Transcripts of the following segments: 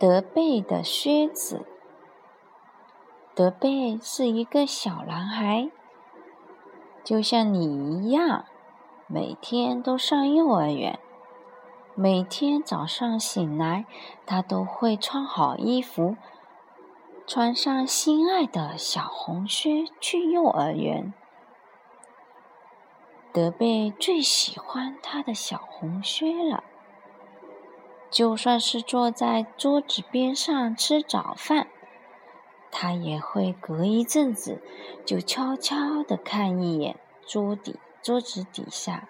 德贝的靴子。德贝是一个小男孩，就像你一样，每天都上幼儿园。每天早上醒来，他都会穿好衣服，穿上心爱的小红靴去幼儿园。德贝最喜欢他的小红靴了。就算是坐在桌子边上吃早饭，他也会隔一阵子就悄悄地看一眼桌底桌子底下。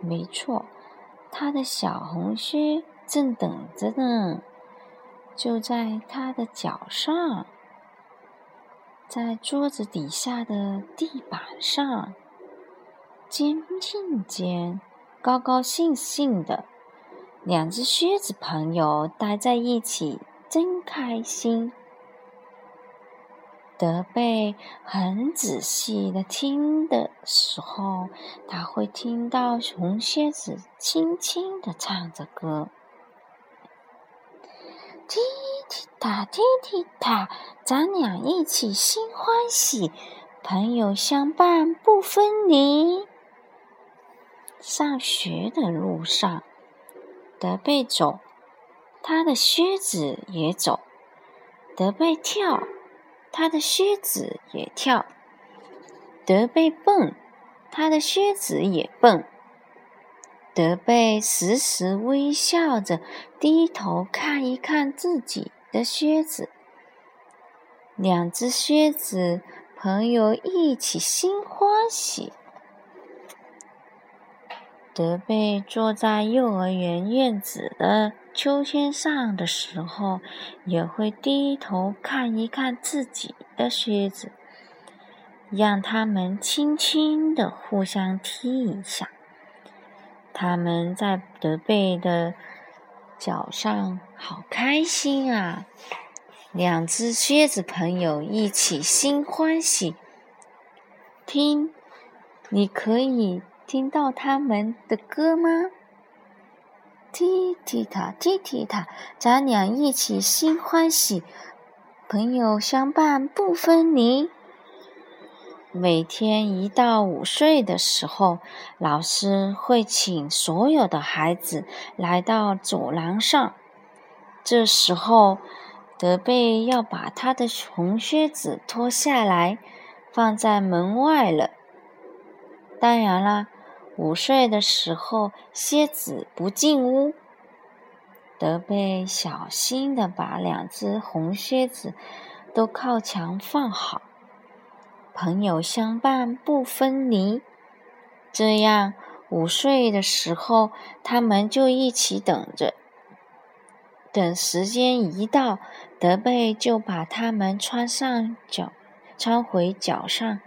没错，他的小红靴正等着呢，就在他的脚上，在桌子底下的地板上，肩并肩，高高兴兴的。两只靴子朋友待在一起，真开心。德贝很仔细的听的时候，他会听到红靴子轻轻的唱着歌：“踢踢踏，踢踢踏，咱俩一起心欢喜，朋友相伴不分离。”上学的路上。德贝走，他的靴子也走；德贝跳，他的靴子也跳；德贝蹦，他的靴子也蹦。德贝时时微笑着，低头看一看自己的靴子。两只靴子朋友一起心欢喜。德贝坐在幼儿园院子的秋千上的时候，也会低头看一看自己的靴子，让他们轻轻的互相踢一下。他们在德贝的脚上，好开心啊！两只靴子朋友一起心欢喜。听，你可以。听到他们的歌吗？踢踢踏，踢踢踏，咱俩一起心欢喜，朋友相伴不分离。每天一到午睡的时候，老师会请所有的孩子来到走廊上。这时候，德贝要把他的红靴子脱下来，放在门外了。当然啦。午睡的时候，蝎子不进屋。德贝小心地把两只红靴子都靠墙放好，朋友相伴不分离。这样，午睡的时候，他们就一起等着。等时间一到，德贝就把它们穿上脚，穿回脚上，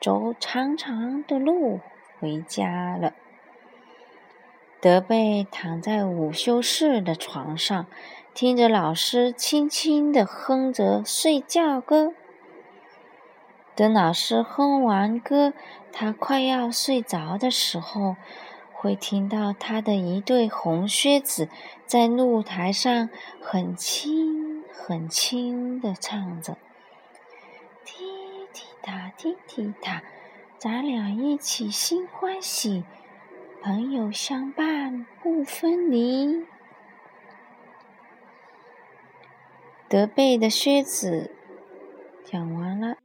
走长长的路。回家了。德贝躺在午休室的床上，听着老师轻轻的哼着睡觉歌。等老师哼完歌，他快要睡着的时候，会听到他的一对红靴子在露台上很轻很轻的唱着：“踢踢踏，踢踢踏。”咱俩一起心欢喜，朋友相伴不分离。德贝的靴子讲完了。